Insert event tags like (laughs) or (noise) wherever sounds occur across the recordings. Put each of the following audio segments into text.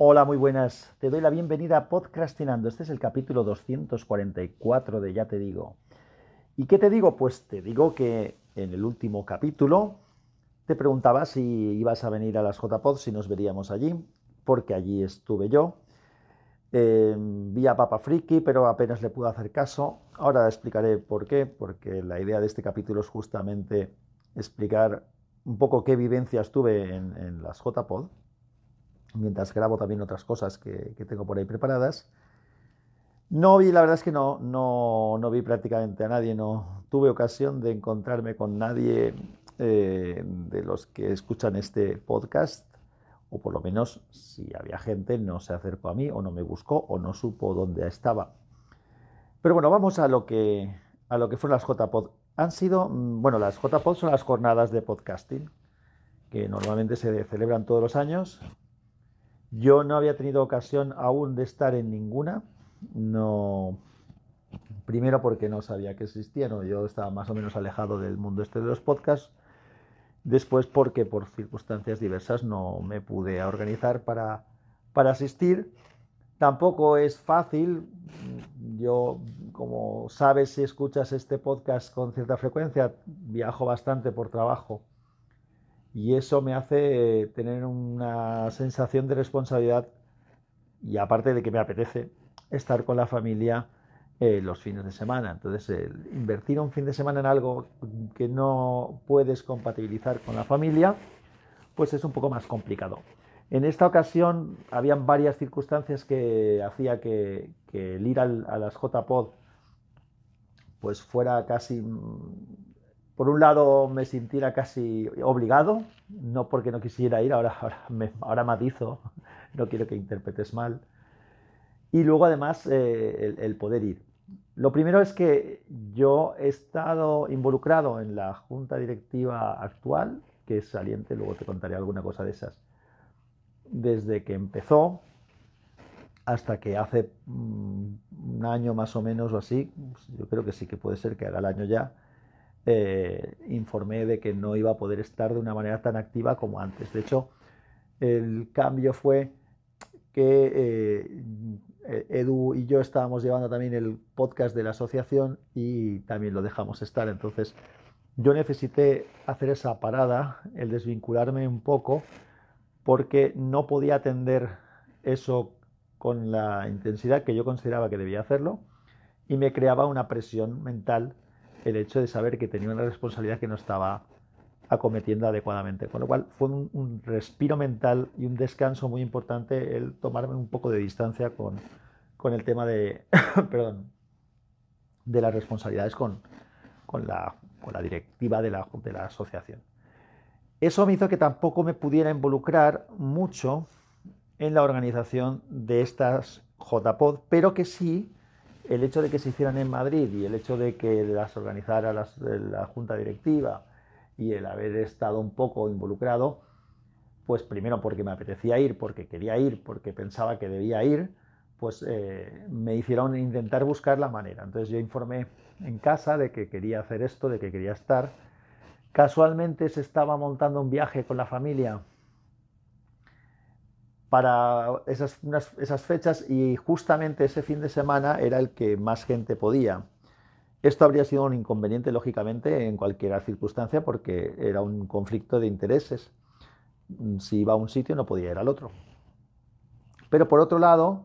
Hola, muy buenas. Te doy la bienvenida a Podcastinando. Este es el capítulo 244 de Ya te digo. ¿Y qué te digo? Pues te digo que en el último capítulo te preguntaba si ibas a venir a las JPod, si nos veríamos allí, porque allí estuve yo. Eh, vi a Papa Friki, pero apenas le pude hacer caso. Ahora explicaré por qué, porque la idea de este capítulo es justamente explicar un poco qué vivencias tuve en, en las JPod, mientras grabo también otras cosas que, tengo por ahí preparadas. No vi, la verdad es que no, no, no vi prácticamente a nadie, no tuve ocasión de encontrarme con nadie eh, de los que escuchan este podcast o por lo menos si había gente no se acercó a mí o no me buscó o no supo dónde estaba. Pero bueno, vamos a lo que, a lo que fueron las JPod. Han sido, mm, bueno, las JPod son las jornadas de podcasting que normalmente se celebran todos los años. Yo no había tenido ocasión aún de estar en ninguna. No, primero porque no sabía que existían, yo estaba más o menos alejado del mundo este de los podcasts Después porque por circunstancias diversas no me pude organizar para, para asistir. Tampoco es fácil. Yo, como sabes si escuchas este podcast con cierta frecuencia, viajo bastante por trabajo y eso me hace tener una sensación de responsabilidad y aparte de que me apetece estar con la familia eh, los fines de semana. Entonces, invertir un fin de semana en algo que no puedes compatibilizar con la familia, pues es un poco más complicado. En esta ocasión habían varias circunstancias que hacía que, el ir a las JPod pues fuera casi, por un lado me sintiera casi obligado, no porque no quisiera ir, ahora, ahora, me, ahora matizo, no quiero que interpretes mal, y luego además eh, el, poder ir. Lo primero es que yo he estado involucrado en la junta directiva actual, que es saliente, luego te contaré alguna cosa de esas, desde que empezó hasta que hace mm, un año más o menos o así, yo creo que sí que puede ser que haga el año ya, eh, informé de que no iba a poder estar de una manera tan activa como antes. De hecho, el cambio fue que eh, Edu y yo estábamos llevando también el podcast de la asociación y también lo dejamos estar. Entonces, yo necesité hacer esa parada, el desvincularme un poco, porque no podía atender eso con la intensidad que yo consideraba que debía hacerlo y me creaba una presión mental el hecho de saber que tenía una responsabilidad que no estaba acometiendo adecuadamente. Con lo cual fue un, respiro mental y un descanso muy importante el tomarme un poco de distancia con, con el tema de, (coughs) perdón, de las responsabilidades con, con, la, con la, directiva de la, de la asociación. Eso me hizo que tampoco me pudiera involucrar mucho en la organización de estas JPod, pero que sí el hecho de que se hicieran en Madrid y el hecho de que las organizara la junta directiva y el haber estado un poco involucrado, pues primero porque me apetecía ir, porque quería ir, porque pensaba que debía ir, pues eh, me hicieron intentar buscar la manera. Entonces yo informé en casa de que quería hacer esto, de que quería estar. Casualmente se estaba montando un viaje con la familia para esas, esas fechas y justamente ese fin de semana era el que más gente podía. Esto habría sido un inconveniente, lógicamente, en cualquier circunstancia, porque era un conflicto de intereses. Si iba a un sitio, no podía ir al otro. Pero por otro lado,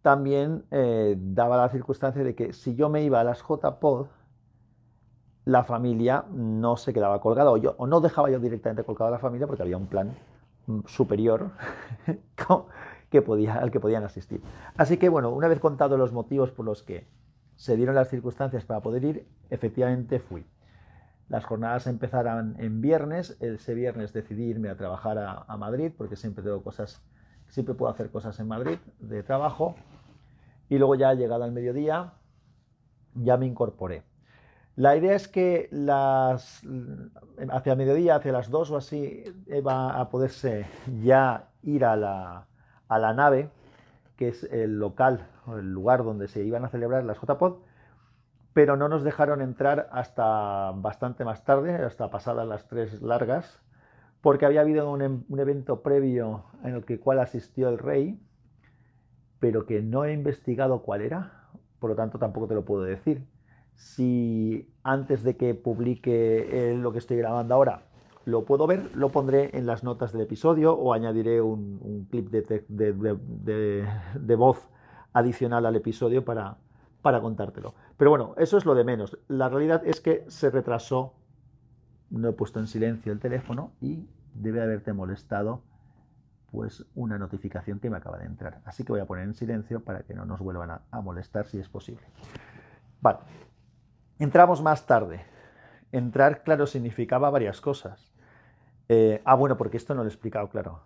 también eh, daba la circunstancia de que si yo me iba a las JPod, la familia no se quedaba colgada, o, yo, o no dejaba yo directamente colgada a la familia, porque había un plan superior (laughs) que podía, al que podían asistir. Así que, bueno, una vez contado los motivos por los que se dieron las circunstancias para poder ir, efectivamente fui. Las jornadas empezaron en viernes, ese viernes decidí irme a trabajar a, Madrid, porque siempre tengo cosas, siempre puedo hacer cosas en Madrid de trabajo, y luego ya llegado al mediodía, ya me incorporé. La idea es que las, hacia mediodía, hacia las dos o así, va a poderse ya ir a la, nave, que es el local el lugar donde se iban a celebrar las JPod, pero no nos dejaron entrar hasta bastante más tarde, hasta pasadas las tres largas, porque había habido un, un evento previo en el que cual asistió el rey, pero que no he investigado cuál era, por lo tanto tampoco te lo puedo decir. Si antes de que publique eh, lo que estoy grabando ahora lo puedo ver, lo pondré en las notas del episodio o añadiré un, clip de, voz adicional al episodio para, contártelo. Pero bueno, eso es lo de menos. La realidad es que se retrasó, no he puesto en silencio el teléfono y debe haberte molestado pues una notificación que me acaba de entrar. Así que voy a poner en silencio para que no nos vuelvan a, a molestar si es posible. Vale, entramos más tarde. Entrar, claro, significaba varias cosas. Eh, ah, bueno, porque esto no lo he explicado, claro.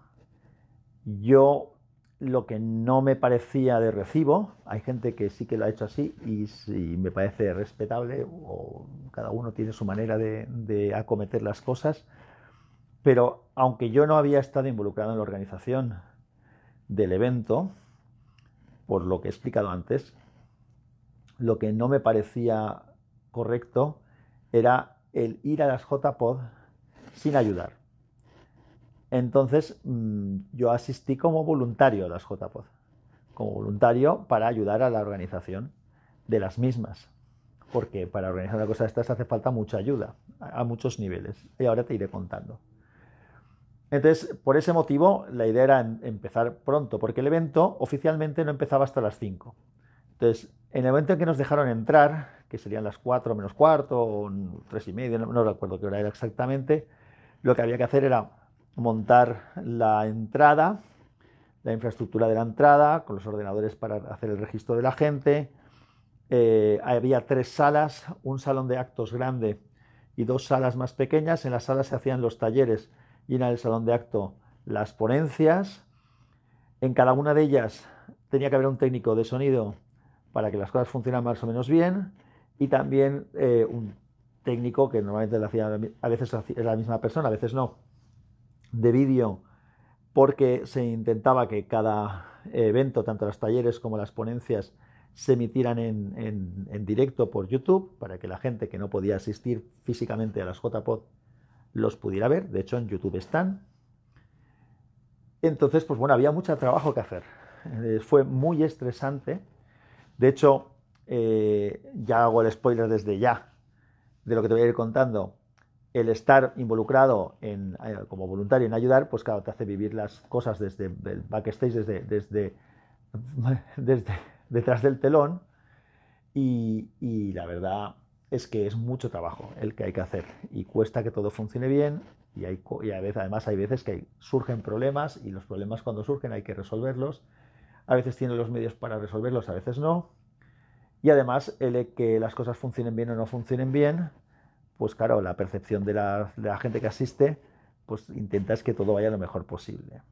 Yo lo que no me parecía de recibo, hay gente que sí que lo ha hecho así y, me parece respetable, o cada uno tiene su manera de, acometer las cosas, pero aunque yo no había estado involucrado en la organización del evento, por lo que he explicado antes, lo que no me parecía correcto era el ir a las JPod sin ayudar. Entonces mm, yo asistí como voluntario a las JPOD, como voluntario para ayudar a la organización de las mismas, porque para organizar una cosa de estas hace falta mucha ayuda a muchos niveles, y ahora te iré contando. Entonces, por ese motivo, la idea era empezar pronto, porque el evento oficialmente no empezaba hasta las 5. Entonces, en el momento en que nos dejaron entrar, que serían las 4 menos cuarto o 3 y media, no recuerdo qué hora era exactamente, lo que había que hacer era montar la entrada, la infraestructura de la entrada, con los ordenadores para hacer el registro de la gente. Eh, había tres salas, un salón de actos grande y dos salas más pequeñas. En las salas se hacían los talleres y en el salón de acto las ponencias. En cada una de ellas tenía que haber un técnico de sonido para que las cosas funcionaran más o menos bien y también eh, un técnico que normalmente lo hacía, a veces era la misma persona, a veces no, de vídeo porque se intentaba que cada evento, tanto los talleres como las ponencias, se emitieran en, directo por YouTube para que la gente que no podía asistir físicamente a las JPod los pudiera ver. De hecho, en YouTube están. Entonces, pues bueno, había mucho trabajo que hacer. Eh, fue muy estresante. De hecho, eh, ya hago el spoiler desde ya de lo que te voy a ir contando el estar involucrado en, eh, como voluntario en ayudar, pues claro, te hace vivir las cosas desde el backstage, desde, desde, (laughs) detrás del telón. Y, y, la verdad es que es mucho trabajo el que hay que hacer y cuesta que todo funcione bien y, hay, y a veces, además hay veces que surgen problemas y los problemas cuando surgen hay que resolverlos. A veces tienen los medios para resolverlos, a veces no. Y además el que las cosas funcionen bien o no funcionen bien, pues claro, la percepción de la, gente que asiste, pues intentas que todo vaya lo mejor posible.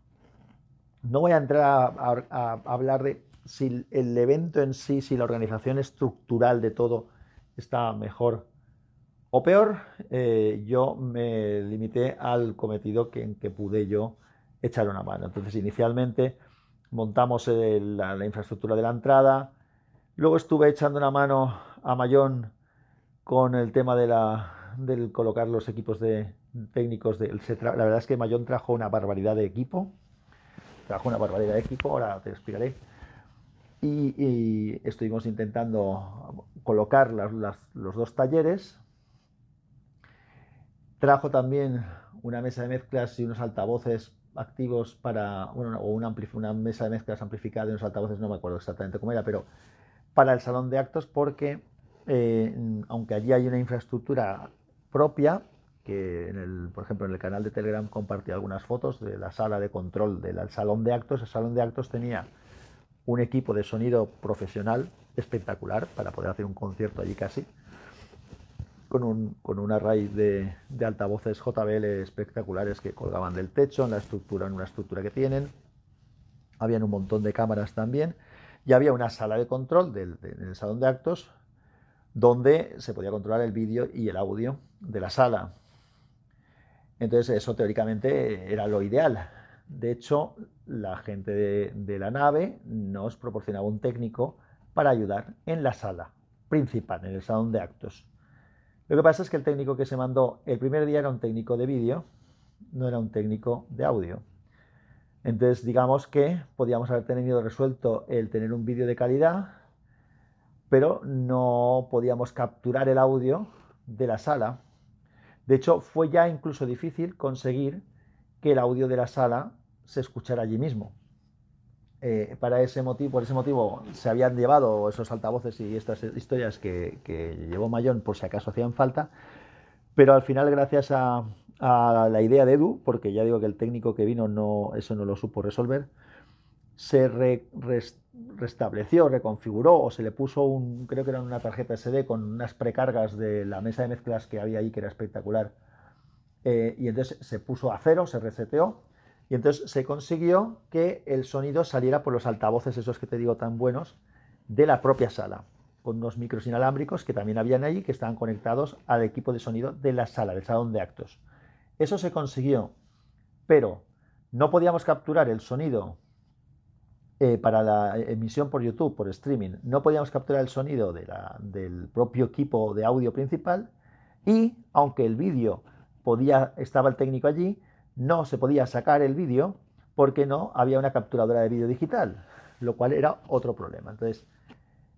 No voy a entrar a, hablar de si el evento en sí, si la organización estructural de todo está mejor o peor. Eh, yo me limité al cometido que, en que pude yo echar una mano. Entonces, inicialmente montamos la, infraestructura de la entrada. Luego estuve echando una mano a Mayón con el tema de la, del colocar los equipos de técnicos. De, la verdad es que Mayón trajo una barbaridad de equipo. Trajo una barbaridad de equipo, ahora te explicaré. Y, estuvimos intentando colocar los dos talleres. Trajo también una mesa de mezclas y unos altavoces activos para, bueno, o una, una mesa de mezclas amplificada y unos altavoces, no me acuerdo exactamente cómo era, pero para el salón de actos porque eh, aunque allí hay una infraestructura propia, que en el, por ejemplo en el canal de Telegram compartí algunas fotos de la sala de control del salón de actos. El salón de actos tenía un equipo de sonido profesional espectacular para poder hacer un concierto allí casi, con, un, con una raíz de, de, altavoces JBL espectaculares que colgaban del techo en la estructura, en una estructura que tienen. Habían un montón de cámaras también y había una sala de control del, salón de actos donde se podía controlar el vídeo y el audio de la sala. Entonces eso teóricamente era lo ideal. De hecho, la gente de, la nave nos proporcionaba un técnico para ayudar en la sala principal, en el salón de actos. Lo que pasa es que el técnico que se mandó el primer día era un técnico de vídeo, no era un técnico de audio. Entonces, digamos que podíamos haber tenido resuelto el tener un vídeo de calidad, pero no podíamos capturar el audio de la sala. De hecho, fue ya incluso difícil conseguir que el audio de la sala se escuchara allí mismo. Eh, para ese motivo, por ese motivo se habían llevado esos altavoces y estas historias que, que llevó Mayón por si acaso hacían falta, pero al final gracias a, a la idea de Edu, porque ya digo que el técnico que vino no, eso no lo supo resolver, se restableció, reconfiguró o se le puso un, creo que era una tarjeta SD con unas precargas de la mesa de mezclas que había ahí que era espectacular. Eh, y entonces se puso a cero, se reseteó y entonces se consiguió que el sonido saliera por los altavoces, esos que te digo tan buenos, de la propia sala, con unos micros inalámbricos que también habían ahí que estaban conectados al equipo de sonido de la sala, del salón de actos. Eso se consiguió, pero no podíamos capturar el sonido eh, para la emisión por YouTube, por streaming. No podíamos capturar el sonido del propio equipo de audio principal y, aunque el vídeo podía, estaba el técnico allí, no se podía sacar el vídeo porque no había una capturadora de vídeo digital, lo cual era otro problema. Entonces,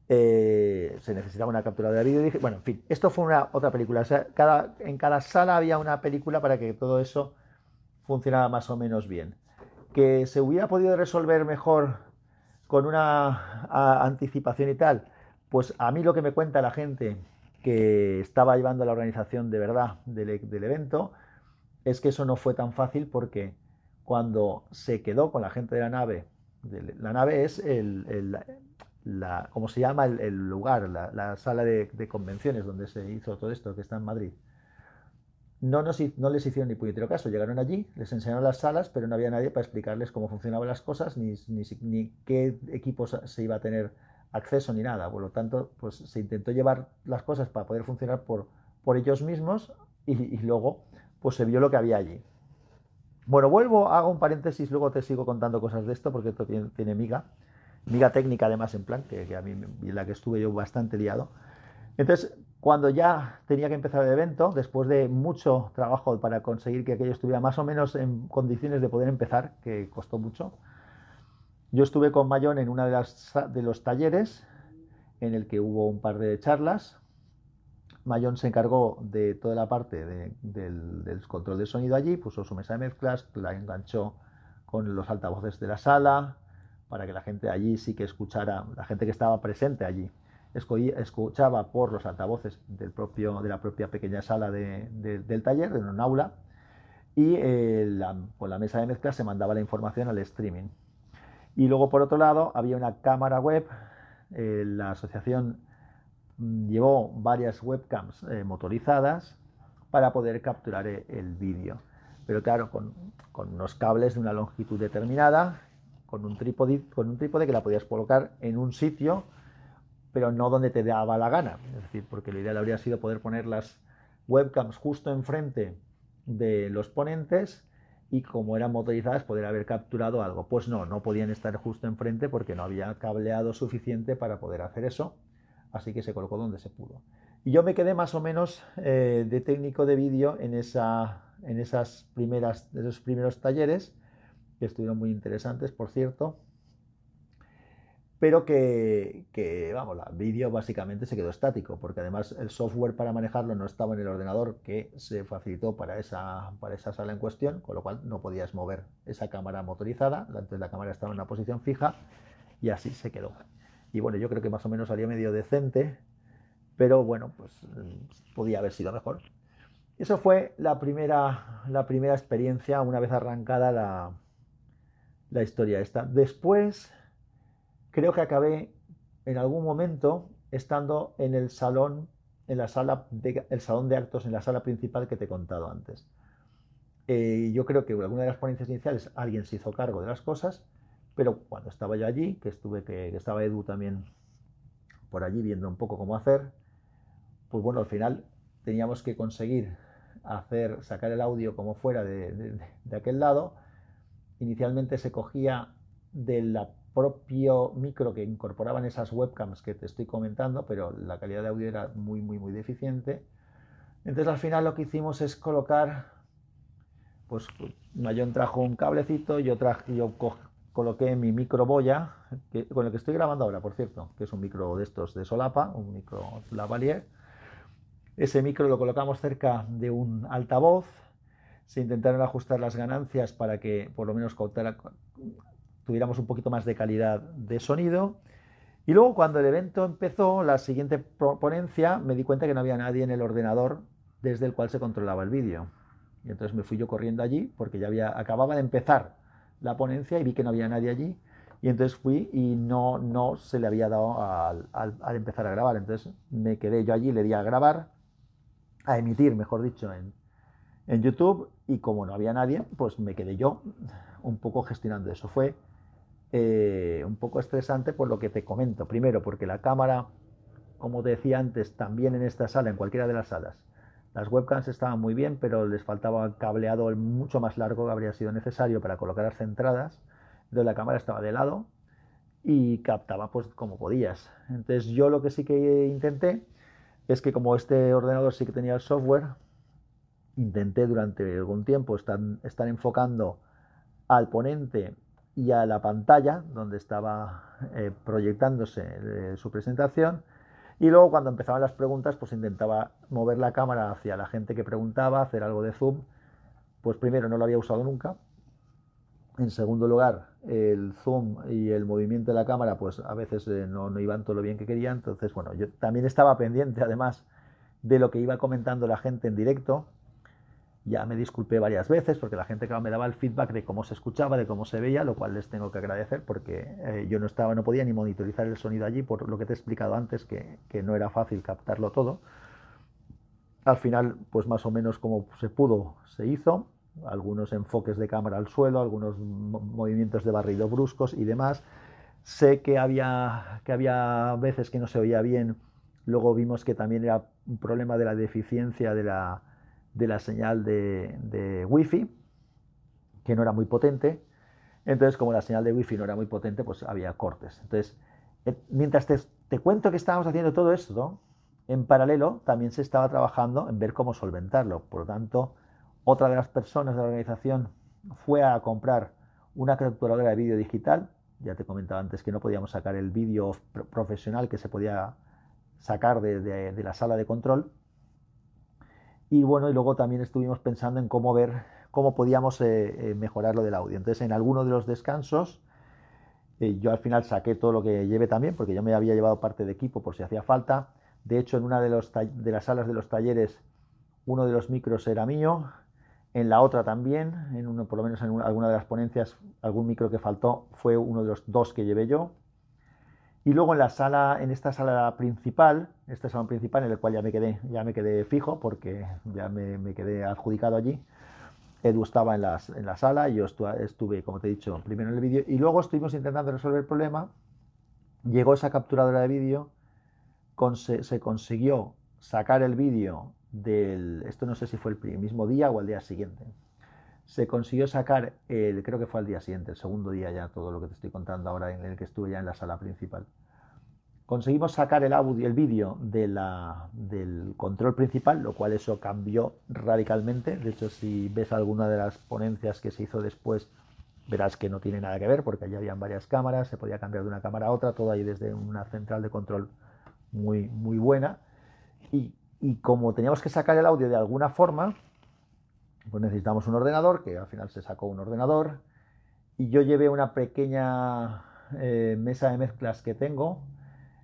eh, se necesitaba una captura de vídeo. Bueno, en fin, esto fue una otra película. cada, en cada sala había una película para que todo eso funcionara más o menos bien. Que se hubiera podido resolver mejor con una anticipación y tal, pues a mí lo que me cuenta la gente que estaba llevando la organización de verdad del, evento es que eso no fue tan fácil porque cuando se quedó con la gente de la nave, la nave es el la, ¿cómo se llama el, lugar? La, sala de, convenciones donde se hizo todo esto, que está en Madrid. No, nos, no les hicieron ni puñetero caso. Llegaron allí, les enseñaron las salas, pero no había nadie para explicarles cómo funcionaban las cosas, ni, qué equipos se iba a tener acceso, ni nada. Por lo tanto, pues se intentó llevar las cosas para poder funcionar por, por ellos mismos y, luego pues se vio lo que había allí. Bueno, vuelvo, hago un paréntesis, luego te sigo contando cosas de esto porque esto tiene miga miga técnica además en plan, que, a mí en la que estuve yo bastante liado. Entonces, cuando ya tenía que empezar el evento, después de mucho trabajo para conseguir que aquello estuviera más o menos en condiciones de poder empezar, que costó mucho, yo estuve con Mayón en uno de, de los talleres en el que hubo un par de charlas. Mayón se encargó de toda la parte del, del, control de sonido allí, puso su mesa de mezclas, la enganchó con los altavoces de la sala, para que la gente allí sí que escuchara, la gente que estaba presente allí, escuchaba por los altavoces del propio, de la propia pequeña sala del taller, de un aula, y eh, con la mesa de mezcla se mandaba la información al streaming. Y luego, por otro lado, había una cámara web, eh, la asociación mm, llevó varias webcams eh, motorizadas para poder capturar el vídeo. Pero claro, con, con unos cables de una longitud determinada con un trípode, con un trípode que la podías colocar en un sitio, pero no donde te daba la gana. Es decir, porque lo ideal habría sido poder poner las webcams justo enfrente de los ponentes y como eran motorizadas poder haber capturado algo. Pues no, no podían estar justo enfrente porque no había cableado suficiente para poder hacer eso, así que se colocó donde se pudo. Y yo me quedé más o menos eh, de técnico de vídeo en, esa, en esas primeras, esos primeros talleres que estuvieron muy interesantes, por cierto, pero que, vamos, el vídeo básicamente se quedó estático, porque además el software para manejarlo no estaba en el ordenador que se facilitó para esa, para esa sala en cuestión, con lo cual no podías mover esa cámara motorizada, entonces la cámara estaba en una posición fija y así se quedó. Y bueno, yo creo que más o menos salió medio decente, pero bueno, pues podía haber sido mejor. Eso fue la primera, la primera experiencia una vez arrancada la, la historia esta. Después, creo que acabé en algún momento estando en el salón, en la sala de, el salón de actos, en la sala principal que te he contado antes. Eh, yo creo que en alguna de las ponencias iniciales alguien se hizo cargo de las cosas, pero cuando estaba yo allí, que estuve, que, estaba Edu también por allí viendo un poco cómo hacer, pues bueno, al final teníamos que conseguir hacer, sacar el audio como fuera de aquel lado inicialmente se cogía del propio micro que incorporaban esas webcams que te estoy comentando, pero la calidad de audio era muy, muy, muy deficiente. Entonces al final lo que hicimos es colocar pues Mayón trajo un cablecito, yo, traje, yo coloqué mi micro boya, con el que estoy grabando ahora, por cierto, que es un micro de estos de solapa, un micro lavalier. Ese micro lo colocamos cerca de un altavoz, se intentaron ajustar las ganancias para que por lo menos tuviéramos un poquito más de calidad de sonido. Y luego cuando el evento empezó, la siguiente ponencia, me di cuenta que no había nadie en el ordenador desde el cual se controlaba el vídeo. Y entonces me fui yo corriendo allí porque ya había, acababa de empezar la ponencia y vi que no había nadie allí. Y entonces fui y no, no se le había dado al, empezar a grabar. Entonces me quedé yo allí, le di a grabar, a emitir, mejor dicho, en, en YouTube y como no había nadie, pues me quedé yo un poco gestionando eso. Fue eh, un poco estresante por lo que te comento. Primero, porque la cámara, como te decía antes, también en esta sala, en cualquiera de las salas, las webcams estaban muy bien, pero les faltaba cableado mucho más largo que habría sido necesario para colocar las centradas. Entonces la cámara estaba de lado y captaba pues como podías. Entonces yo lo que sí que intenté es que como este ordenador sí que tenía el software, intenté durante algún tiempo estar, enfocando al ponente y a la pantalla donde estaba eh, proyectándose eh, su presentación. Y luego cuando empezaban las preguntas, pues intentaba mover la cámara hacia la gente que preguntaba, hacer algo de zoom. Pues primero no lo había usado nunca. En segundo lugar, el zoom y el movimiento de la cámara, pues a veces eh, no, no iban todo lo bien que quería. Entonces, bueno, yo también estaba pendiente además de lo que iba comentando la gente en directo ya me disculpé varias veces porque la gente me daba el feedback de cómo se escuchaba, de cómo se veía, lo cual les tengo que agradecer porque eh, yo no estaba, no podía ni monitorizar el sonido allí por lo que te he explicado antes, que, no era fácil captarlo todo. Al final, pues más o menos como se pudo, se hizo. Algunos enfoques de cámara al suelo, algunos movimientos de barrido bruscos y demás. Sé que había, que había veces que no se oía bien. Luego vimos que también era un problema de la deficiencia de la, de la señal de, de Wi-Fi, que no era muy potente. Entonces, como la señal de Wi-Fi no era muy potente, pues había cortes. Entonces, eh, mientras te, cuento que estábamos haciendo todo esto, en paralelo también se estaba trabajando en ver cómo solventarlo. Por lo tanto, otra de las personas de la organización fue a comprar una capturadora de vídeo digital. Ya te comentaba antes que no podíamos sacar el vídeo profesional que se podía sacar de la sala de control. Y bueno, y luego también estuvimos pensando en cómo ver cómo podíamos eh, eh, mejorar lo del audio. Entonces, en alguno de los descansos, eh, yo al final saqué todo lo que llevé también, porque yo me había llevado parte de equipo por si hacía falta. De hecho, en una de, los de las salas de los talleres, uno de los micros era mío, en la otra también, en uno, por lo menos en alguna de las ponencias, algún micro que faltó fue uno de los dos que llevé yo. Y luego en la sala, en esta sala principal, este salón principal en el cual ya me quedé, ya me quedé fijo porque ya me, quedé adjudicado allí. Edu estaba en, las, en la sala yo estuve, como te he dicho, primero en el vídeo y luego estuvimos intentando resolver el problema. Llegó esa capturadora de vídeo, se consiguió sacar el vídeo del, esto no sé si fue el mismo día o el día siguiente, se consiguió sacar, el, creo que fue al día siguiente, el segundo día ya, todo lo que te estoy contando ahora, en el que estuve ya en la sala principal. Conseguimos sacar el audio, el vídeo de del control principal, lo cual eso cambió radicalmente. De hecho, si ves alguna de las ponencias que se hizo después, verás que no tiene nada que ver, porque allí habían varias cámaras, se podía cambiar de una cámara a otra, todo ahí desde una central de control muy, muy buena. Y, y como teníamos que sacar el audio de alguna forma, pues necesitamos un ordenador, que al final se sacó un ordenador, y yo llevé una pequeña eh, mesa de mezclas que tengo,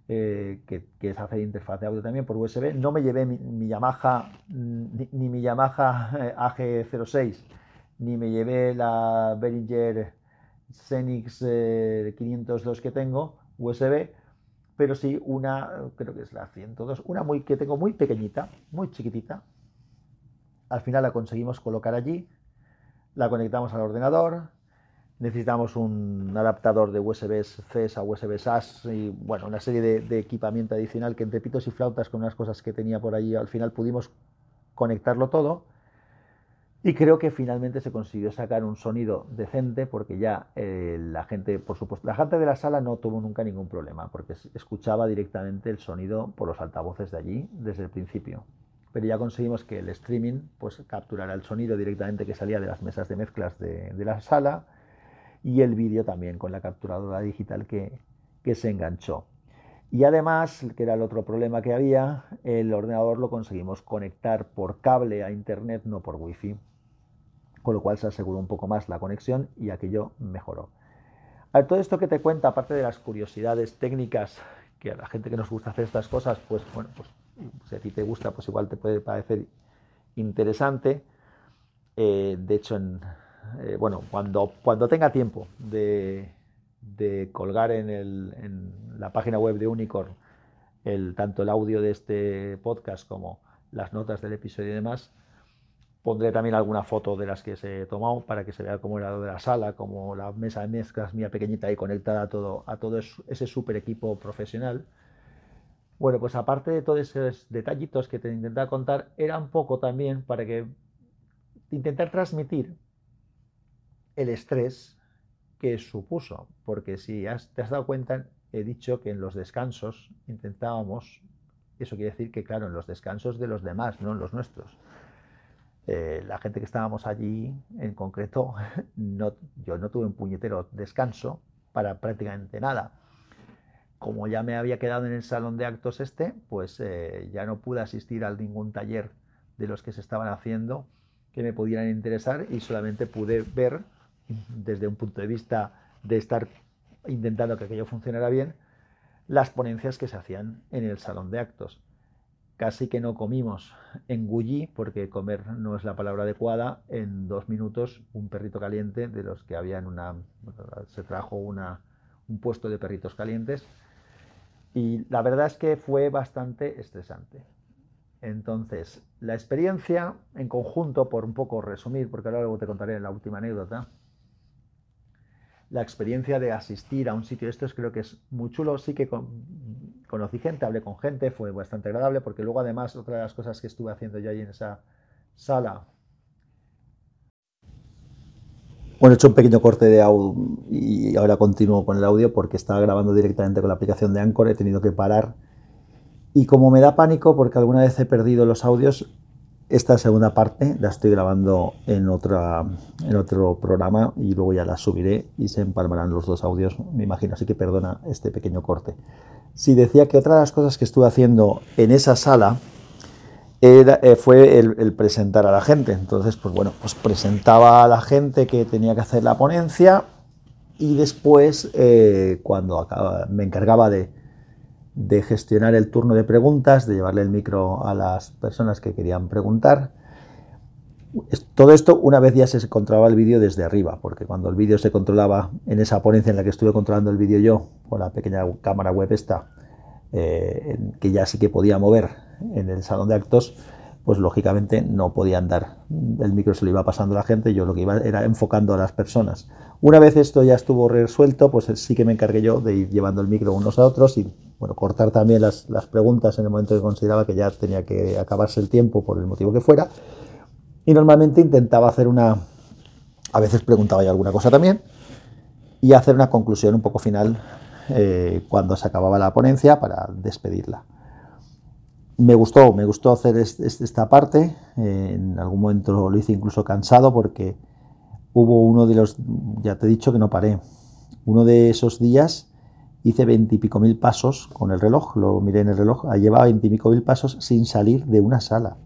eh, que, es hacer interfaz de audio también por USB. No me llevé mi, Yamaha, ni, mi Yamaha eh, AG06, ni me llevé la Behringer Xenix 502 que tengo, USB, pero sí una, creo que es la 102, una muy, que tengo muy pequeñita, muy chiquitita, al final la conseguimos colocar allí, la conectamos al ordenador, necesitamos un adaptador de USB-C a USB-SAS y bueno, una serie de, equipamiento adicional que entre pitos y flautas con unas cosas que tenía por allí, al final pudimos conectarlo todo y creo que finalmente se consiguió sacar un sonido decente porque ya eh, la gente, por supuesto, la gente de la sala no tuvo nunca ningún problema porque escuchaba directamente el sonido por los altavoces de allí desde el principio. Pero ya conseguimos que el streaming pues capturara el sonido directamente que salía de las mesas de mezclas de, la sala y el vídeo también con la capturadora digital que, que se enganchó. Y además, que era el otro problema que había, el ordenador lo conseguimos conectar por cable a internet, no por wifi, con lo cual se aseguró un poco más la conexión y aquello mejoró. A todo esto que te cuenta, aparte de las curiosidades técnicas, que a la gente que nos gusta hacer estas cosas, pues bueno, pues si a ti te gusta, pues igual te puede parecer interesante. Eh, de hecho, eh, bueno, cuando, cuando tenga tiempo de, colgar en, la página web de Unicorn tanto el audio de este podcast como las notas del episodio y demás, pondré también alguna foto de las que se tomado para que se vea cómo era de la sala, como la mesa de mezclas mía pequeñita y conectada a todo, a todo ese super equipo profesional. Bueno, pues aparte de todos esos detallitos que te intentaba contar, era un poco también para que intentar transmitir el estrés que supuso, porque si te has dado cuenta, he dicho que en los descansos intentábamos, eso quiere decir que claro, en los descansos de los demás, no en los nuestros. Eh, la gente que estábamos allí, en concreto, (laughs) yo no tuve un puñetero descanso para prácticamente nada como ya me había quedado en el salón de actos este, pues eh, ya no pude asistir a ningún taller de los que se estaban haciendo que me pudieran interesar y solamente pude ver desde un punto de vista de estar intentando que aquello funcionara bien, las ponencias que se hacían en el salón de actos. Casi que no comimos, engullí, porque comer no es la palabra adecuada, en dos minutos un perrito caliente de los que había en una... se trajo una, un puesto de perritos calientes y la verdad es que fue bastante estresante. Entonces, la experiencia en conjunto, por un poco resumir, porque ahora luego te contaré la última anécdota, la experiencia de asistir a un sitio de estos creo que es muy chulo. Sí que conocí gente, hablé con gente, fue bastante agradable, porque luego además otra de las cosas que estuve haciendo yo ahí en esa sala Bueno, he hecho un pequeño corte de audio y ahora continúo con el audio porque estaba grabando directamente con la aplicación de Anchor, he tenido que parar. Y como me da pánico porque alguna vez he perdido los audios, esta segunda parte la estoy grabando en, otra, en otro programa y luego ya la subiré y se empalmarán los dos audios, me imagino, así que perdona este pequeño corte. Si decía que otra de las cosas que estuve haciendo en esa sala, eh, fue el, presentar a la gente. Entonces, pues bueno, pues presentaba a la gente que tenía que hacer la ponencia y después, eh, cuando me encargaba de, gestionar el turno de preguntas, de llevarle el micro a las personas que querían preguntar, todo esto una vez ya se controlaba el vídeo desde arriba, porque cuando el vídeo se controlaba en esa ponencia en la que estuve controlando el vídeo yo, con la pequeña cámara web esta, eh, que ya sí que podía mover en el salón de actos, pues lógicamente no podía andar. El micro se lo iba pasando a la gente, yo lo que iba era enfocando a las personas. Una vez esto ya estuvo resuelto, pues sí que me encargué yo de ir llevando el micro unos a otros y bueno, cortar también las, las preguntas en el momento que consideraba que ya tenía que acabarse el tiempo por el motivo que fuera. Y normalmente intentaba hacer una, a veces preguntaba yo alguna cosa también, y hacer una conclusión un poco final eh, cuando se acababa la ponencia para despedirla me gustó, me gustó hacer esta parte. en algún momento lo hice incluso cansado porque hubo uno de los, ya te he dicho que no paré. Uno de esos días hice veintipico mil pasos con el reloj, lo miré en el reloj, llevaba veintipico mil pasos sin salir de una sala.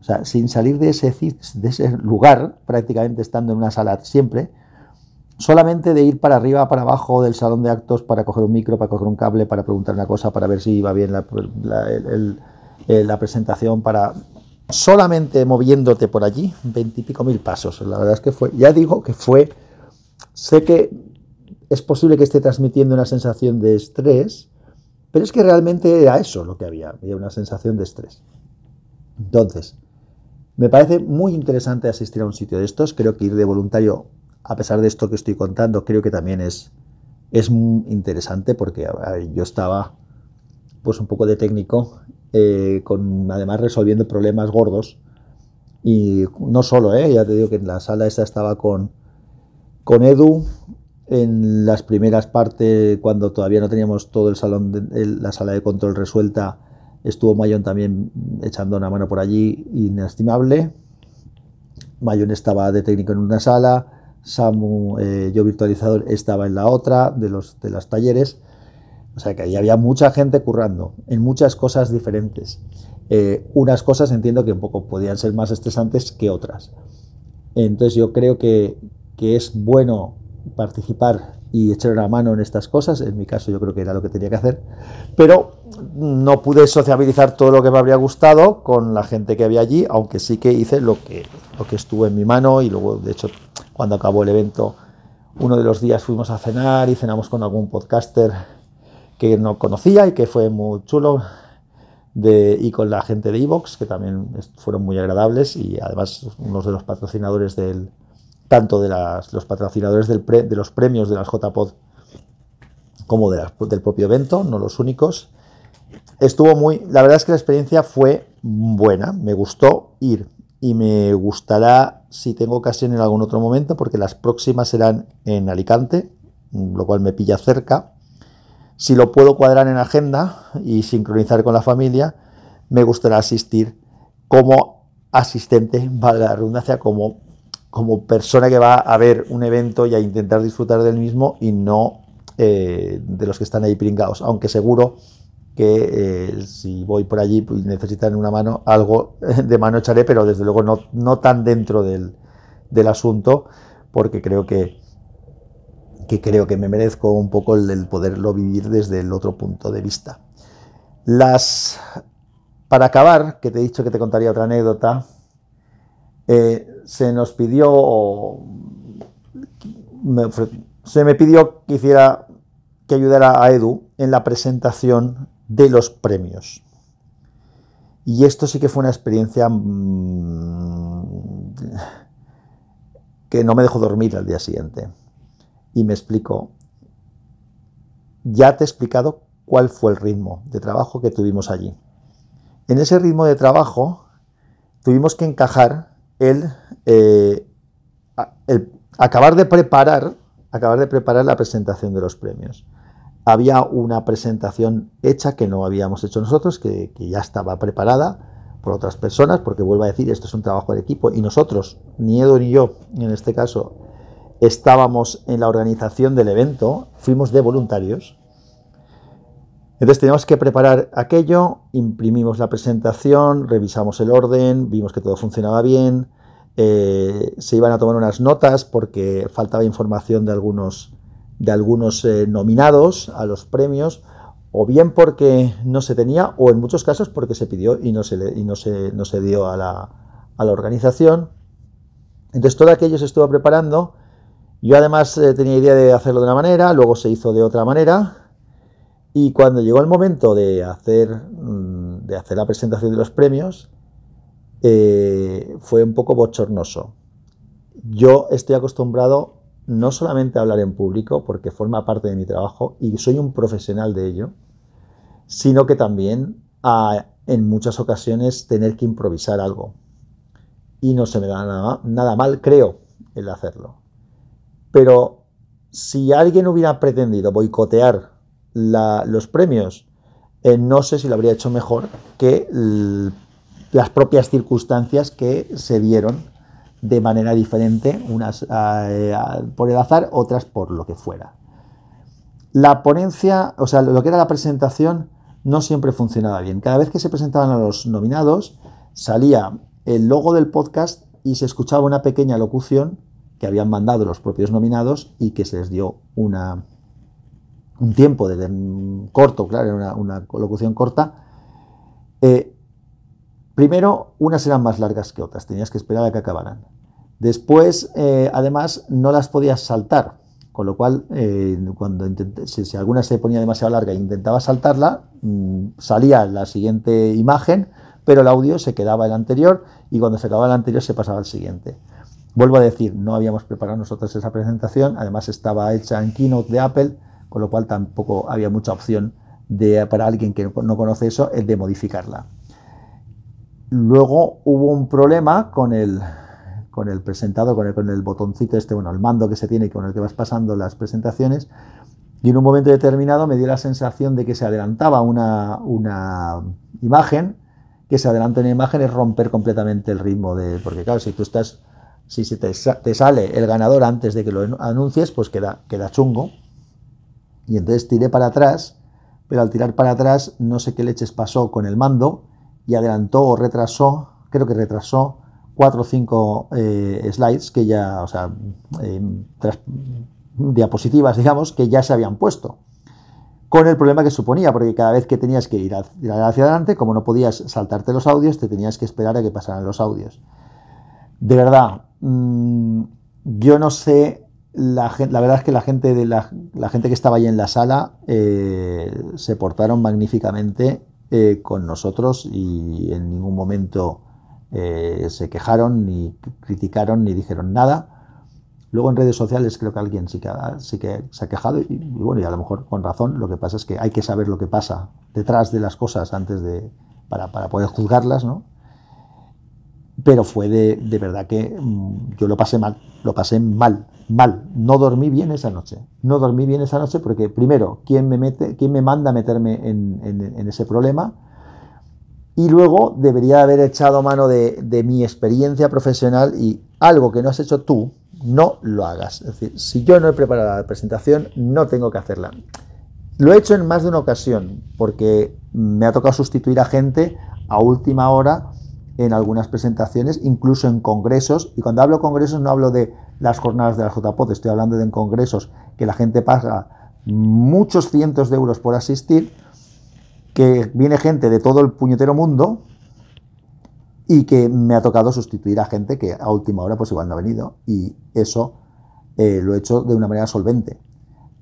O sea, sin salir de ese, de ese lugar, prácticamente estando en una sala siempre, solamente de ir para arriba, para abajo del salón de actos para coger un micro, para coger un cable, para preguntar una cosa, para ver si iba bien la, eh, la presentación para solamente moviéndote por allí, veintipico mil pasos. La verdad es que fue, ya digo que fue, sé que es posible que esté transmitiendo una sensación de estrés, pero es que realmente era eso lo que había, había una sensación de estrés. Entonces, me parece muy interesante asistir a un sitio de estos, creo que ir de voluntario, a pesar de esto que estoy contando, creo que también es, es interesante porque yo estaba pues un poco de técnico eh, con además resolviendo problemas gordos. Y no solo, ¿eh? ya te digo que en la sala esta estaba con, con Edu, en las primeras partes, cuando todavía no teníamos todo el salón, la sala de control resuelta, Estuvo Mayon también echando una mano por allí, inestimable. Mayon estaba de técnico en una sala, Samu, eh, yo virtualizador, estaba en la otra, de los de las talleres. O sea que ahí había mucha gente currando en muchas cosas diferentes. Eh, unas cosas entiendo que un poco podían ser más estresantes que otras. Entonces yo creo que, que es bueno participar y echar una mano en estas cosas. En mi caso yo creo que era lo que tenía que hacer. Pero no pude sociabilizar todo lo que me habría gustado con la gente que había allí, aunque sí que hice lo que, lo que estuvo en mi mano y luego, de hecho, cuando acabó el evento, uno de los días fuimos a cenar y cenamos con algún podcaster que no conocía y que fue muy chulo. Y con la gente de Evox, que también fueron muy agradables y además unos de los patrocinadores del, tanto de los patrocinadores de los premios de las JPod como del propio evento, no los únicos. Estuvo muy, la verdad es que la experiencia fue buena, me gustó ir y me gustará si tengo ocasión en algún otro momento porque las próximas serán en Alicante, lo cual me pilla cerca. Si lo puedo cuadrar en agenda y sincronizar con la familia, me gustaría asistir como asistente, (laughs) valga la redundancia, como como persona que va a ver un evento y a intentar disfrutar del mismo y no eh, de los que están ahí pringados. Aunque seguro que eh, si voy por allí pues, necesitan una mano, algo (laughs) de mano echaré, pero desde luego no, no tan dentro del, asunto, porque creo que, que creo que me merezco un poco el, poderlo vivir desde el otro punto de vista. Las para acabar, que te he dicho que te contaría otra anécdota, eh, se nos pidió, se me pidió que hiciera, que ayudara a Edu en la presentación de los premios. Y esto sí que fue una experiencia mm, que no me dejó dormir al día siguiente. Y me explicó, ya te he explicado cuál fue el ritmo de trabajo que tuvimos allí. En ese ritmo de trabajo tuvimos que encajar eh, el, acabar de preparar, acabar de preparar la presentación de los premios. Había una presentación hecha que no habíamos hecho nosotros, que, ya estaba preparada por otras personas, porque vuelvo a decir, esto es un trabajo de equipo, y nosotros, ni Edo ni yo, en este caso, estábamos en la organización del evento, fuimos de voluntarios, entonces teníamos que preparar aquello, imprimimos la presentación, revisamos el orden, vimos que todo funcionaba bien, eh, se iban a tomar unas notas porque faltaba información de algunos, de algunos eh, nominados a los premios, o bien porque no se tenía, o en muchos casos porque se pidió y no se, no se, no se dio a la, a la, organización. Entonces todo aquello se estuvo preparando. Yo además eh, tenía idea de hacerlo de una manera, luego se hizo de otra manera y cuando llegó el momento de hacer, mm, de hacer la presentación de los premios, eh, fue un poco bochornoso. Yo estoy acostumbrado no solamente hablar en público, porque forma parte de mi trabajo y soy un profesional de ello, sino que también en muchas ocasiones tener que improvisar algo. Y no se me da nada, nada mal, creo, el hacerlo. Pero si alguien hubiera pretendido boicotear los premios, eh, no sé si lo habría hecho mejor que las propias circunstancias que se dieron de manera diferente, unas eh, por el azar, otras por lo que fuera. La ponencia, o sea, lo que era la presentación, no siempre funcionaba bien. Cada vez que se presentaban a los nominados, salía el logo del podcast y se escuchaba una pequeña locución que habían mandado los propios nominados y que se les dio una, un tiempo de, corto, claro, una, una colocución corta. Eh, primero, unas eran más largas que otras, tenías que esperar a que acabaran. Después, eh, además, no las podías saltar, con lo cual, eh, cuando si, alguna se ponía demasiado larga e intentaba saltarla, mm, salía la siguiente imagen, pero el audio se quedaba el anterior y cuando se acababa el anterior se pasaba al siguiente. Vuelvo a decir, no habíamos preparado nosotros esa presentación, además estaba hecha en Keynote de Apple con lo cual tampoco había mucha opción de, para alguien que no conoce eso, el de modificarla. Luego hubo un problema con el, con el presentador, con el, con el botoncito este, bueno, el mando que se tiene con el que vas pasando las presentaciones, y en un momento determinado me dio la sensación de que se adelantaba una, una, imagen, que se adelante una imagen es romper completamente el ritmo de... Porque claro, si tú estás... Si se te, te sale el ganador antes de que lo anuncies, pues queda, queda chungo. Y entonces tiré para atrás, pero al tirar para atrás no sé qué leches pasó con el mando y adelantó o retrasó, creo que retrasó cuatro o cinco eh, slides que ya, o sea, eh, diapositivas, digamos, que ya se habían puesto. Con el problema que suponía, porque cada vez que tenías que ir, hacia adelante, como no podías saltarte los audios, te tenías que esperar a que pasaran los audios. De verdad, mm, yo no sé, la, la, verdad es que la gente, de la, gente que estaba ahí en la sala eh, se portaron magníficamente con nosotros y en ningún momento eh, se quejaron, ni criticaron, ni dijeron nada. Luego en redes sociales creo que alguien sí que, sí que se ha quejado y, bueno, y a lo mejor con razón. Lo que pasa es que hay que saber lo que pasa detrás de las cosas antes de, para, para poder juzgarlas, ¿no? Pero fue de, de, verdad que mm, yo lo pasé mal, lo pasé mal, mal. No dormí bien esa noche. No dormí bien esa noche porque, primero, ¿quién me, mete, quién me manda a meterme en, en ese problema? y luego debería haber echado mano de, mi experiencia profesional y algo que no has hecho tú, no lo hagas. Es decir, si yo no he preparado la presentación, no tengo que hacerla. Lo he hecho en más de una ocasión, porque me ha tocado sustituir a gente a última hora en algunas presentaciones, incluso en congresos. Y cuando hablo congresos no hablo de las jornadas de la JPOD, estoy hablando de en congresos que la gente paga muchos cientos de euros por asistir que viene gente de todo el puñetero mundo y que me ha tocado sustituir a gente que a última hora pues igual no ha venido y eso eh, lo he hecho de una manera solvente.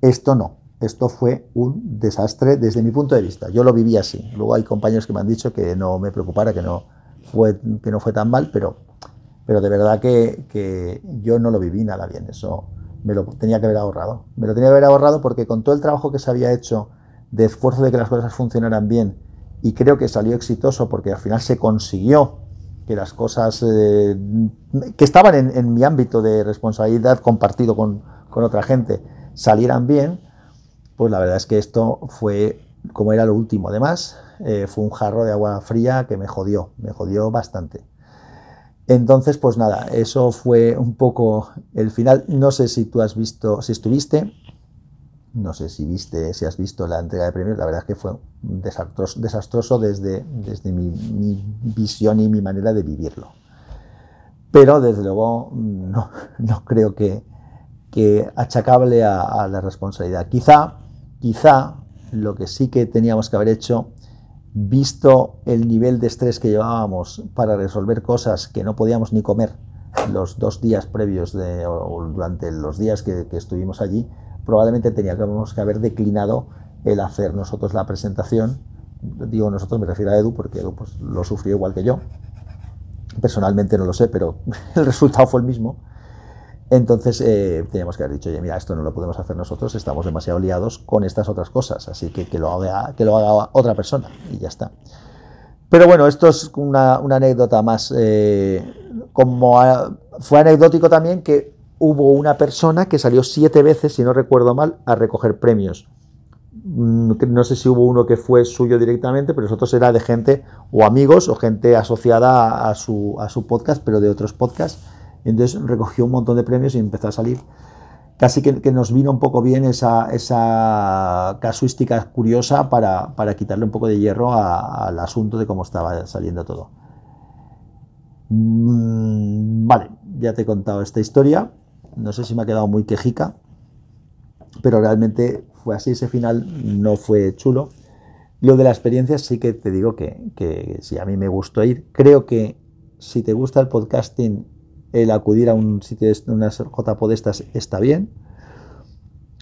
Esto no, esto fue un desastre desde mi punto de vista. Yo lo viví así. Luego hay compañeros que me han dicho que no me preocupara, que no fue, que no fue tan mal, pero, pero de verdad que, que yo no lo viví nada bien. Eso me lo tenía que haber ahorrado. Me lo tenía que haber ahorrado porque con todo el trabajo que se había hecho de esfuerzo de que las cosas funcionaran bien y creo que salió exitoso porque al final se consiguió que las cosas eh, que estaban en, mi ámbito de responsabilidad compartido con, otra gente salieran bien, pues la verdad es que esto fue como era lo último. Además, eh, fue un jarro de agua fría que me jodió, me jodió bastante. Entonces, pues nada, eso fue un poco el final. No sé si tú has visto, si estuviste, no sé si viste, si has visto la entrega de premios, la verdad es que fue desastroso, desastroso desde, desde mi, visión y mi manera de vivirlo. Pero desde luego no, no creo que, que achacable a, la responsabilidad. Quizá, quizá lo que sí que teníamos que haber hecho, visto el nivel de estrés que llevábamos para resolver cosas que no podíamos ni comer los dos días previos de, o durante los días que estuvimos allí, probablemente teníamos que haber declinado el hacer nosotros la presentación. Digo nosotros, me refiero a Edu, porque pues, lo sufrió igual que yo. Personalmente no lo sé, pero (laughs) el resultado fue el mismo. Entonces eh, teníamos que haber dicho, oye, mira, esto no lo podemos hacer nosotros, estamos demasiado liados con estas otras cosas, así que que lo haga, que lo haga otra persona y ya está. Pero bueno, esto es una, anécdota más. Eh, como fue anecdótico también que hubo una persona que salió siete veces, si no recuerdo mal, a recoger premios. Mm, no sé si hubo uno que fue suyo directamente, pero nosotros era de gente o amigos o gente asociada a su, a su podcast, pero de otros podcasts. Entonces recogió un montón de premios y empezó a salir. Casi que, nos vino un poco bien esa, casuística curiosa para, quitarle un poco de hierro al asunto de cómo estaba saliendo todo. Mm, vale, ya te he contado esta historia. No sé si me ha quedado muy quejica, pero realmente fue así. Ese final no fue chulo. Lo de la experiencia sí que te digo que, que sí, a mí me gustó ir. Creo que si te gusta el podcasting, el acudir a un sitio de unas JPO de estas está bien.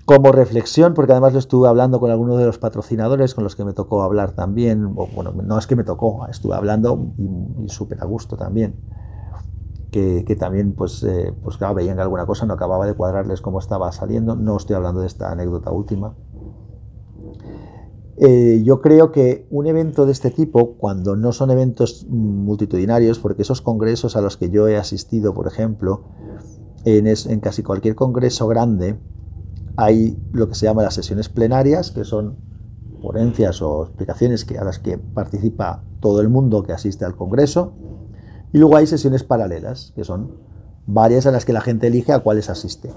Como reflexión, porque además lo estuve hablando con algunos de los patrocinadores con los que me tocó hablar también. bueno, no es que me tocó, estuve hablando y, súper a gusto también que, también, pues, eh, pues claro, veían alguna cosa, no acababa de cuadrarles cómo estaba saliendo. No estoy hablando de esta anécdota última. Eh, yo creo que un evento de este tipo, cuando no son eventos multitudinarios, porque esos congresos a los que yo he asistido, por ejemplo, en, casi cualquier congreso grande, hay lo que se llama las sesiones plenarias, que son ponencias o explicaciones que, a las que participa todo el mundo que asiste al Congreso. Y luego hay sesiones paralelas, que son varias a las que la gente elige a cuáles asiste.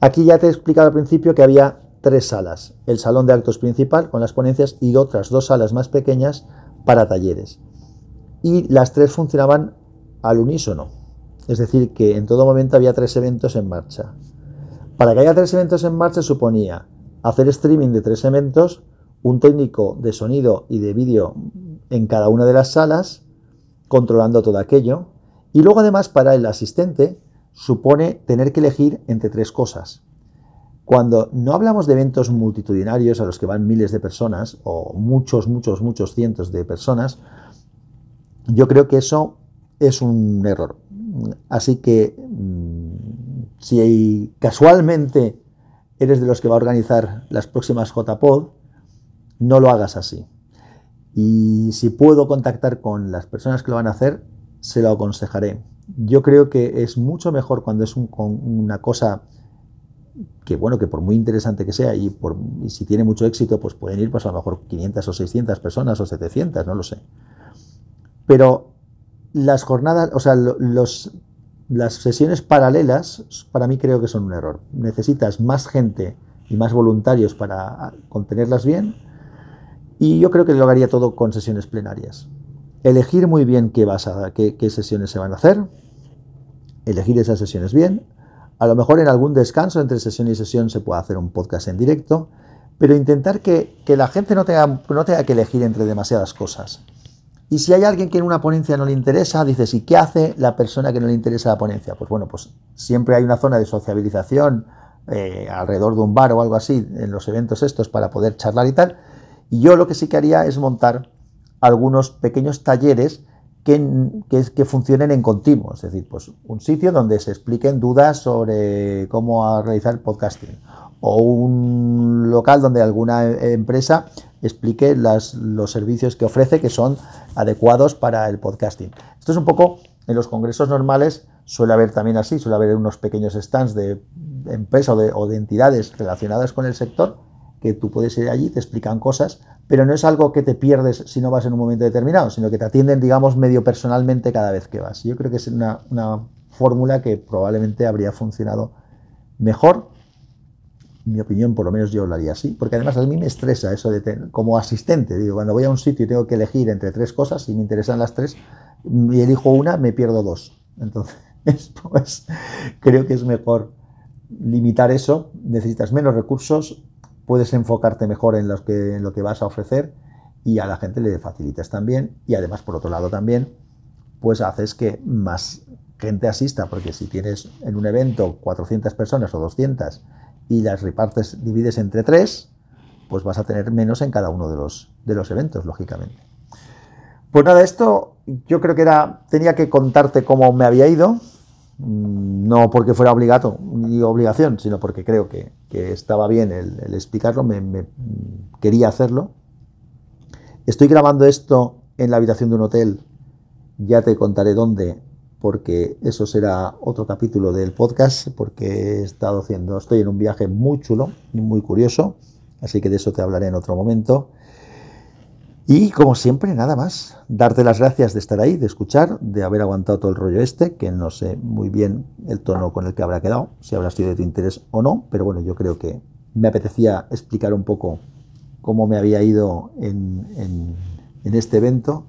Aquí ya te he explicado al principio que había tres salas, el salón de actos principal con las ponencias y otras dos salas más pequeñas para talleres. Y las tres funcionaban al unísono, es decir, que en todo momento había tres eventos en marcha. Para que haya tres eventos en marcha suponía hacer streaming de tres eventos, un técnico de sonido y de vídeo en cada una de las salas, controlando todo aquello, y luego además para el asistente supone tener que elegir entre tres cosas. Cuando no hablamos de eventos multitudinarios a los que van miles de personas o muchos, muchos, muchos cientos de personas, yo creo que eso es un error. Así que mm, si casualmente eres de los que va a organizar las próximas JPod, no lo hagas así. Y si puedo contactar con las personas que lo van a hacer, se lo aconsejaré. Yo creo que es mucho mejor cuando es una cosa que, bueno, que por muy interesante que sea y, por, si tiene mucho éxito, pues pueden ir pues a lo mejor 500 o 600 personas o 700, no lo sé. Pero las jornadas, o sea, los, las sesiones paralelas para mí creo que son un error. Necesitas más gente y más voluntarios para contenerlas bien y yo creo que lo haría todo con sesiones plenarias. Elegir muy bien qué, vas a, qué sesiones se van a hacer, elegir esas sesiones bien. A lo mejor en algún descanso entre sesión y sesión se puede hacer un podcast en directo, pero intentar que, que la gente no tenga, no tenga que elegir entre demasiadas cosas. Y si hay alguien que en una ponencia no le interesa, dices, ¿y qué hace la persona que no le interesa la ponencia? Pues bueno, pues siempre hay una zona de sociabilización eh, alrededor de un bar o algo así en los eventos estos para poder charlar y tal. Y yo lo que sí que haría es montar algunos pequeños talleres que, que, funcionen en continuo, es decir, pues un sitio donde se expliquen dudas sobre cómo realizar el podcasting o un local donde alguna empresa explique los servicios que ofrece que son adecuados para el podcasting. Esto es un poco, en los congresos normales suele haber también así, suele haber unos pequeños stands de empresas o de, entidades relacionadas con el sector que tú puedes ir allí, te explican cosas, pero no es algo que te pierdes si no vas en un momento determinado, sino que te atienden, digamos, medio personalmente cada vez que vas. Yo creo que es una, fórmula que probablemente habría funcionado mejor mi opinión, por lo menos yo lo haría así, porque además a mí me estresa eso de tener, como asistente, digo, cuando voy a un sitio y tengo que elegir entre tres cosas, si me interesan las tres y elijo una, me pierdo dos. Entonces, (laughs) pues creo que es mejor limitar eso, necesitas menos recursos, puedes enfocarte mejor en, lo que vas a ofrecer y a la gente le facilitas también y además por otro lado también pues haces que más gente asista, porque si tienes en un evento 400 personas o 200 y las repartes, divides entre tres, pues vas a tener menos en cada uno de los, de los eventos, lógicamente. Pues nada, esto yo creo que era, tenía que contarte cómo me había ido, no porque fuera obligado ni obligación, sino porque creo que, estaba bien el, explicarlo, me, quería hacerlo. Estoy grabando esto en la habitación de un hotel, ya te contaré dónde porque eso será otro capítulo del podcast, porque he estado haciendo, estoy en un viaje muy chulo y muy curioso, así que de eso te hablaré en otro momento. Y como siempre, nada más, darte las gracias de estar ahí, de escuchar, de haber aguantado todo el rollo este, que no sé muy bien el tono con el que habrá quedado, si habrá sido de tu interés o no, pero bueno, yo creo que me apetecía explicar un poco cómo me había ido en, este evento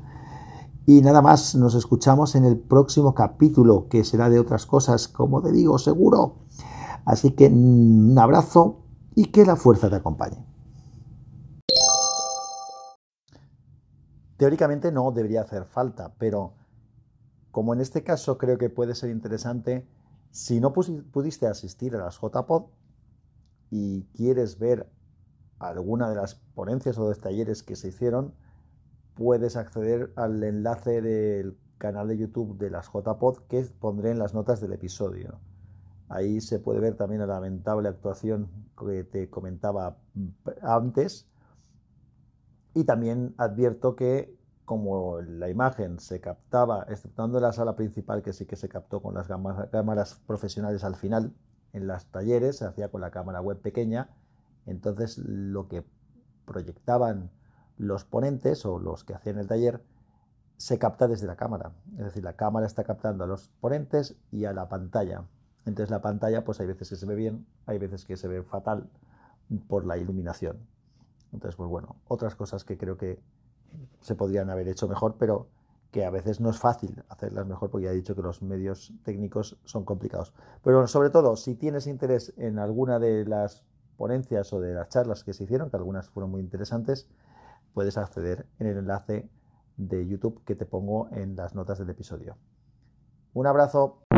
y nada más, nos escuchamos en el próximo capítulo, que será de otras cosas, como te digo, seguro. Así que un abrazo y que la fuerza te acompañe. Teóricamente no debería hacer falta, pero como en este caso creo que puede ser interesante, si no pudiste asistir a las JPod y quieres ver alguna de las ponencias o de talleres que se hicieron, puedes acceder al enlace del canal de YouTube de las JPod que pondré en las notas del episodio. Ahí se puede ver también la lamentable actuación que te comentaba antes. Y también advierto que como la imagen se captaba, exceptuando la sala principal que sí que se captó con las cámaras profesionales al final, en los talleres se hacía con la cámara web pequeña, entonces lo que proyectaban los ponentes o los que hacían el taller, se capta desde la cámara. Es decir, la cámara está captando a los ponentes y a la pantalla. Entonces la pantalla, pues hay veces que se ve bien, hay veces que se ve fatal por la iluminación. Entonces, pues bueno, otras cosas que creo que se podrían haber hecho mejor, pero que a veces no es fácil hacerlas mejor porque ya he dicho que los medios técnicos son complicados. Pero sobre todo, si tienes interés en alguna de las ponencias o de las charlas que se hicieron, que algunas fueron muy interesantes, puedes acceder en el enlace de YouTube que te pongo en las notas del episodio. Un abrazo.